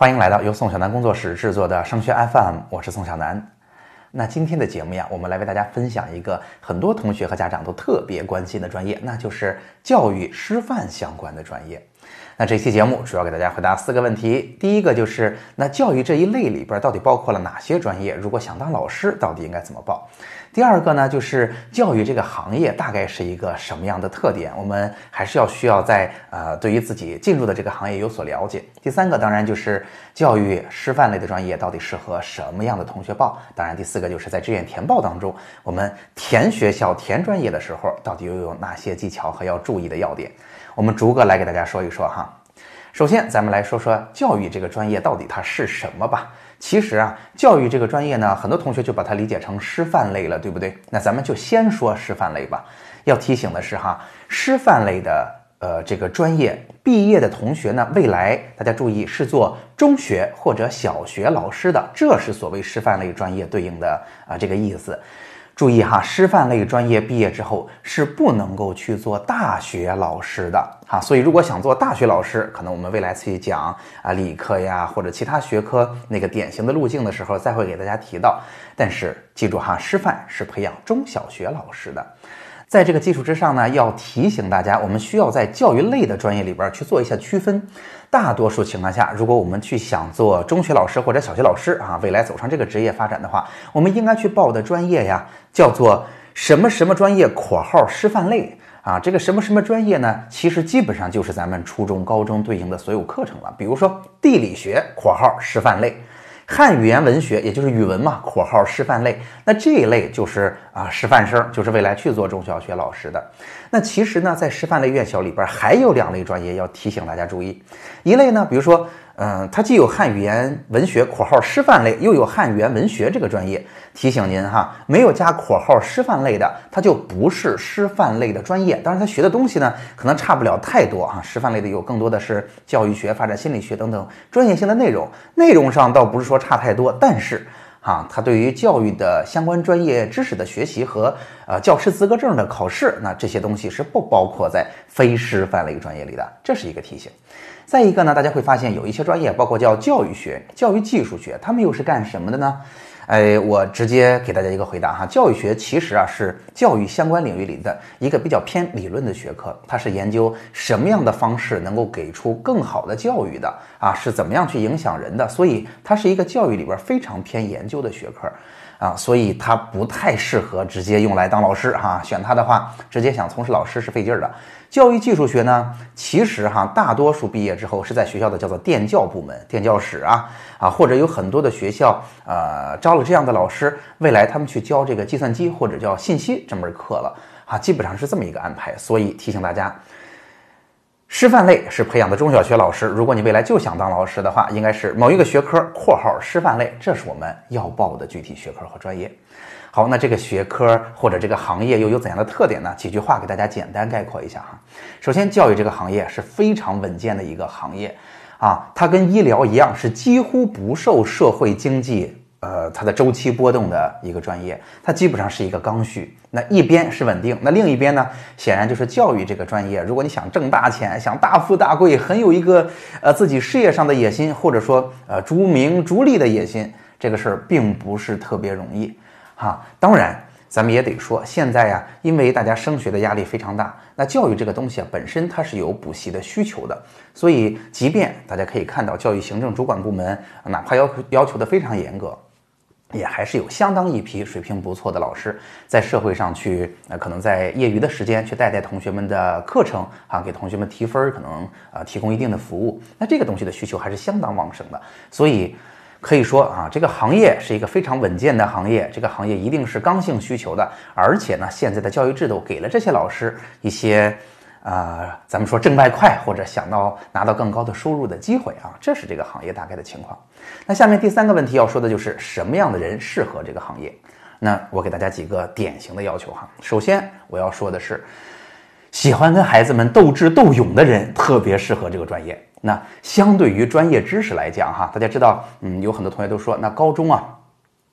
欢迎来到由宋小南工作室制作的升学 FM，我是宋小南。那今天的节目呀，我们来为大家分享一个很多同学和家长都特别关心的专业，那就是教育师范相关的专业。那这期节目主要给大家回答四个问题。第一个就是，那教育这一类里边到底包括了哪些专业？如果想当老师，到底应该怎么报？第二个呢，就是教育这个行业大概是一个什么样的特点？我们还是要需要在呃，对于自己进入的这个行业有所了解。第三个当然就是教育师范类的专业到底适合什么样的同学报？当然第四个就是在志愿填报当中，我们填学校、填专业的时候，到底又有哪些技巧和要注意的要点？我们逐个来给大家说一说哈。首先，咱们来说说教育这个专业到底它是什么吧。其实啊，教育这个专业呢，很多同学就把它理解成师范类了，对不对？那咱们就先说师范类吧。要提醒的是哈，师范类的呃这个专业毕业的同学呢，未来大家注意是做中学或者小学老师的，这是所谓师范类专业对应的啊这个意思。注意哈，师范类专业毕业之后是不能够去做大学老师的哈，所以如果想做大学老师，可能我们未来去讲啊理科呀或者其他学科那个典型的路径的时候，再会给大家提到。但是记住哈，师范是培养中小学老师的。在这个基础之上呢，要提醒大家，我们需要在教育类的专业里边去做一下区分。大多数情况下，如果我们去想做中学老师或者小学老师啊，未来走上这个职业发展的话，我们应该去报的专业呀，叫做什么什么专业（括号师范类）啊。这个什么什么专业呢？其实基本上就是咱们初中、高中对应的所有课程了。比如说地理学（括号师范类）。汉语言文学，也就是语文嘛（括号师范类），那这一类就是啊师范生，就是未来去做中小学老师的。那其实呢，在师范类院校里边还有两类专业要提醒大家注意，一类呢，比如说。嗯，它既有汉语言文学（括号师范类），又有汉语言文学这个专业。提醒您哈，没有加括号师范类的，它就不是师范类的专业。当然，它学的东西呢，可能差不了太多哈。师范类的有更多的是教育学、发展心理学等等专业性的内容，内容上倒不是说差太多，但是哈，它对于教育的相关专业知识的学习和呃教师资格证的考试，那这些东西是不包括在非师范类专业里的，这是一个提醒。再一个呢，大家会发现有一些专业，包括叫教育学、教育技术学，他们又是干什么的呢？哎，我直接给大家一个回答哈，教育学其实啊是教育相关领域里的一个比较偏理论的学科，它是研究什么样的方式能够给出更好的教育的啊，是怎么样去影响人的，所以它是一个教育里边非常偏研究的学科。啊，所以它不太适合直接用来当老师哈。选它的话，直接想从事老师是费劲儿的。教育技术学呢，其实哈，大多数毕业之后是在学校的叫做电教部门、电教室啊啊，或者有很多的学校呃招了这样的老师，未来他们去教这个计算机或者叫信息这门课了啊，基本上是这么一个安排。所以提醒大家。师范类是培养的中小学老师，如果你未来就想当老师的话，应该是某一个学科（括号师范类），这是我们要报的具体学科和专业。好，那这个学科或者这个行业又有怎样的特点呢？几句话给大家简单概括一下哈。首先，教育这个行业是非常稳健的一个行业啊，它跟医疗一样，是几乎不受社会经济。呃，它的周期波动的一个专业，它基本上是一个刚需。那一边是稳定，那另一边呢，显然就是教育这个专业。如果你想挣大钱，想大富大贵，很有一个呃自己事业上的野心，或者说呃逐名逐利的野心，这个事儿并不是特别容易哈。当然，咱们也得说，现在呀，因为大家升学的压力非常大，那教育这个东西啊，本身它是有补习的需求的。所以，即便大家可以看到，教育行政主管部门哪怕要要求的非常严格。也还是有相当一批水平不错的老师在社会上去，呃，可能在业余的时间去带带同学们的课程啊，给同学们提分，可能啊提供一定的服务。那这个东西的需求还是相当旺盛的，所以可以说啊，这个行业是一个非常稳健的行业，这个行业一定是刚性需求的，而且呢，现在的教育制度给了这些老师一些。啊，咱们说挣外快或者想到拿到更高的收入的机会啊，这是这个行业大概的情况。那下面第三个问题要说的就是什么样的人适合这个行业？那我给大家几个典型的要求哈。首先我要说的是，喜欢跟孩子们斗智斗勇的人特别适合这个专业。那相对于专业知识来讲哈，大家知道，嗯，有很多同学都说，那高中啊。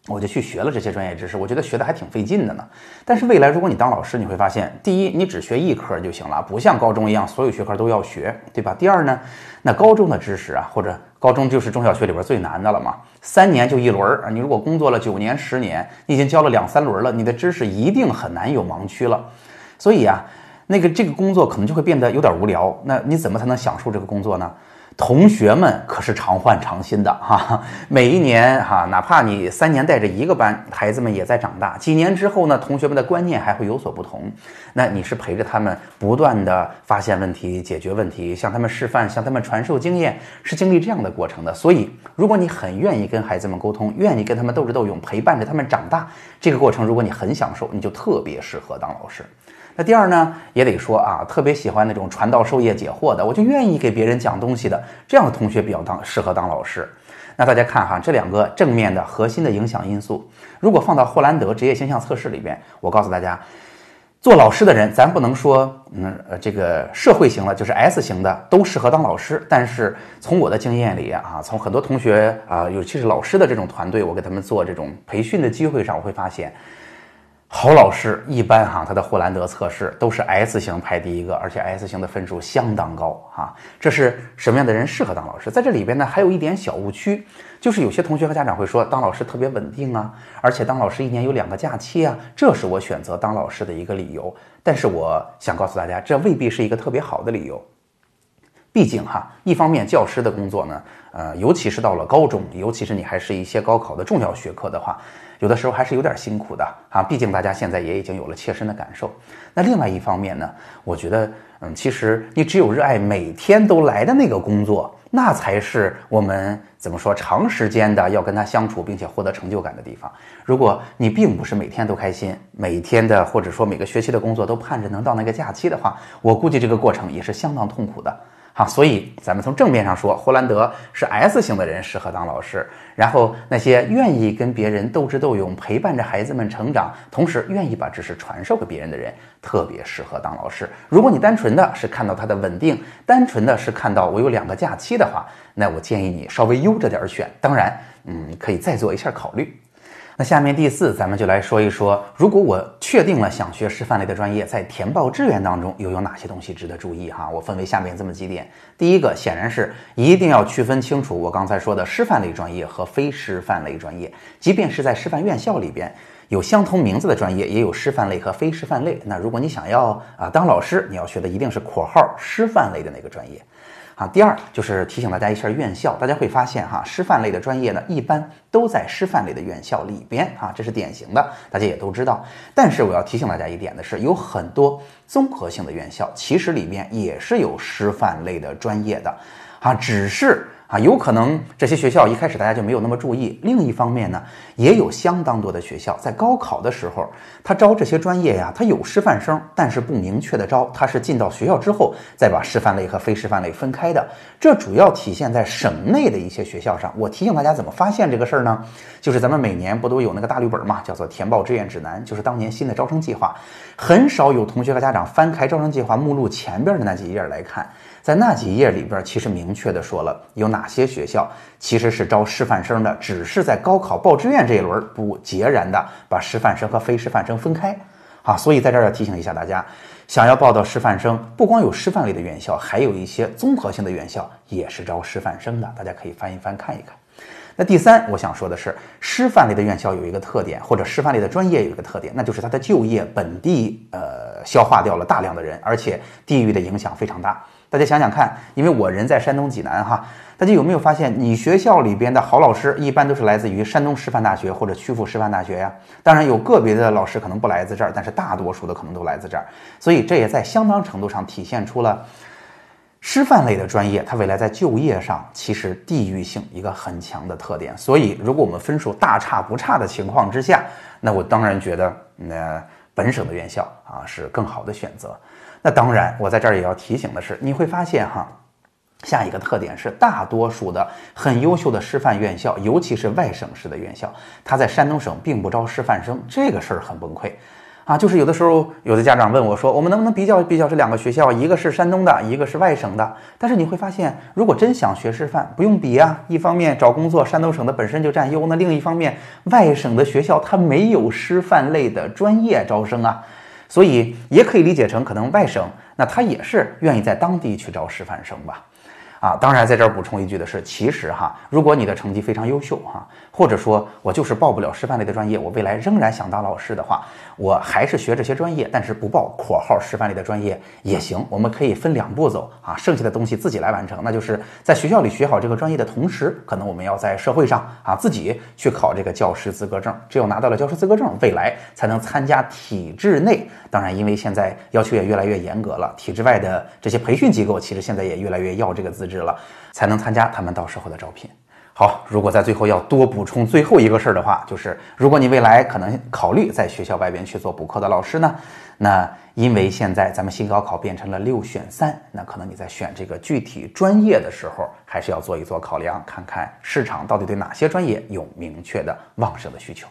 我就去学了这些专业知识，我觉得学的还挺费劲的呢。但是未来如果你当老师，你会发现，第一，你只学一科就行了，不像高中一样所有学科都要学，对吧？第二呢，那高中的知识啊，或者高中就是中小学里边最难的了嘛，三年就一轮儿啊。你如果工作了九年、十年，你已经教了两三轮了，你的知识一定很难有盲区了。所以啊，那个这个工作可能就会变得有点无聊。那你怎么才能享受这个工作呢？同学们可是常换常新的哈，每一年哈，哪怕你三年带着一个班，孩子们也在长大。几年之后呢，同学们的观念还会有所不同。那你是陪着他们不断的发现问题、解决问题，向他们示范、向他们传授经验，是经历这样的过程的。所以，如果你很愿意跟孩子们沟通，愿意跟他们斗智斗勇，陪伴着他们长大，这个过程如果你很享受，你就特别适合当老师。那第二呢，也得说啊，特别喜欢那种传道授业解惑的，我就愿意给别人讲东西的这样的同学比较当适合当老师。那大家看哈，这两个正面的核心的影响因素，如果放到霍兰德职业形象测试里边，我告诉大家，做老师的人，咱不能说，嗯呃，这个社会型的，就是 S 型的都适合当老师。但是从我的经验里啊，从很多同学啊，尤其是老师的这种团队，我给他们做这种培训的机会上，我会发现。好老师一般哈，他的霍兰德测试都是 S 型排第一个，而且 S 型的分数相当高哈。这是什么样的人适合当老师？在这里边呢，还有一点小误区，就是有些同学和家长会说，当老师特别稳定啊，而且当老师一年有两个假期啊，这是我选择当老师的一个理由。但是我想告诉大家，这未必是一个特别好的理由。毕竟哈，一方面教师的工作呢，呃，尤其是到了高中，尤其是你还是一些高考的重要学科的话。有的时候还是有点辛苦的啊，毕竟大家现在也已经有了切身的感受。那另外一方面呢，我觉得，嗯，其实你只有热爱每天都来的那个工作，那才是我们怎么说长时间的要跟他相处并且获得成就感的地方。如果你并不是每天都开心，每天的或者说每个学期的工作都盼着能到那个假期的话，我估计这个过程也是相当痛苦的。好，所以咱们从正面上说，霍兰德是 S 型的人适合当老师。然后那些愿意跟别人斗智斗勇，陪伴着孩子们成长，同时愿意把知识传授给别人的人，特别适合当老师。如果你单纯的是看到他的稳定，单纯的是看到我有两个假期的话，那我建议你稍微悠着点选。当然，嗯，可以再做一下考虑。那下面第四，咱们就来说一说，如果我确定了想学师范类的专业，在填报志愿当中又有哪些东西值得注意哈？我分为下面这么几点。第一个，显然是一定要区分清楚我刚才说的师范类专业和非师范类专业。即便是在师范院校里边有相同名字的专业，也有师范类和非师范类。那如果你想要啊当老师，你要学的一定是括号师范类的那个专业。啊，第二就是提醒大家一下院校，大家会发现哈，师范类的专业呢，一般都在师范类的院校里边啊，这是典型的，大家也都知道。但是我要提醒大家一点的是，有很多综合性的院校，其实里面也是有师范类的专业的，啊，只是。啊，有可能这些学校一开始大家就没有那么注意。另一方面呢，也有相当多的学校在高考的时候，他招这些专业呀，他有师范生，但是不明确的招，他是进到学校之后再把师范类和非师范类分开的。这主要体现在省内的一些学校上。我提醒大家怎么发现这个事儿呢？就是咱们每年不都有那个大绿本嘛，叫做填报志愿指南，就是当年新的招生计划。很少有同学和家长翻开招生计划目录前边的那几页来看。在那几页里边，其实明确的说了有哪些学校其实是招师范生的，只是在高考报志愿这一轮不截然的把师范生和非师范生分开。啊，所以在这儿要提醒一下大家，想要报到师范生，不光有师范类的院校，还有一些综合性的院校也是招师范生的，大家可以翻一翻看一看。那第三，我想说的是，师范类的院校有一个特点，或者师范类的专业有一个特点，那就是它的就业本地呃消化掉了大量的人，而且地域的影响非常大。大家想想看，因为我人在山东济南哈，大家有没有发现，你学校里边的好老师一般都是来自于山东师范大学或者曲阜师范大学呀？当然有个别的老师可能不来自这儿，但是大多数的可能都来自这儿。所以这也在相当程度上体现出了师范类的专业，它未来在就业上其实地域性一个很强的特点。所以如果我们分数大差不差的情况之下，那我当然觉得那本省的院校啊是更好的选择。那当然，我在这儿也要提醒的是，你会发现哈，下一个特点是，大多数的很优秀的师范院校，尤其是外省市的院校，它在山东省并不招师范生，这个事儿很崩溃，啊，就是有的时候有的家长问我说，我们能不能比较比较这两个学校，一个是山东的，一个是外省的？但是你会发现，如果真想学师范，不用比啊。一方面找工作，山东省的本身就占优，那另一方面，外省的学校它没有师范类的专业招生啊，所以也可以理解成，可能外省那他也是愿意在当地去招师范生吧。啊，当然，在这儿补充一句的是，其实哈，如果你的成绩非常优秀哈，或者说我就是报不了师范类的专业，我未来仍然想当老师的话，我还是学这些专业，但是不报（括号师范类的专业）也行。我们可以分两步走啊，剩下的东西自己来完成。那就是在学校里学好这个专业的同时，可能我们要在社会上啊自己去考这个教师资格证。只有拿到了教师资格证，未来才能参加体制内。当然，因为现在要求也越来越严格了，体制外的这些培训机构其实现在也越来越要这个资。质了，才能参加他们到时候的招聘。好，如果在最后要多补充最后一个事儿的话，就是如果你未来可能考虑在学校外边去做补课的老师呢，那因为现在咱们新高考变成了六选三，那可能你在选这个具体专业的时候，还是要做一做考量，看看市场到底对哪些专业有明确的旺盛的需求。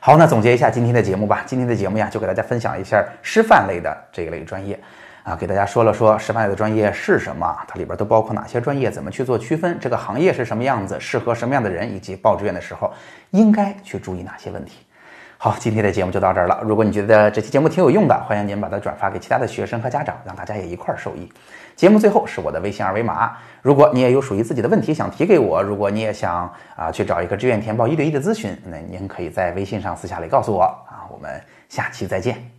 好，那总结一下今天的节目吧。今天的节目呀，就给大家分享一下师范类的这一类专业。啊，给大家说了说师范类的专业是什么，它里边都包括哪些专业，怎么去做区分，这个行业是什么样子，适合什么样的人，以及报志愿的时候应该去注意哪些问题。好，今天的节目就到这儿了。如果你觉得这期节目挺有用的，欢迎您把它转发给其他的学生和家长，让大家也一块儿受益。节目最后是我的微信二维码，如果你也有属于自己的问题想提给我，如果你也想啊去找一个志愿填报一对一的咨询，那您可以在微信上私下里告诉我啊。我们下期再见。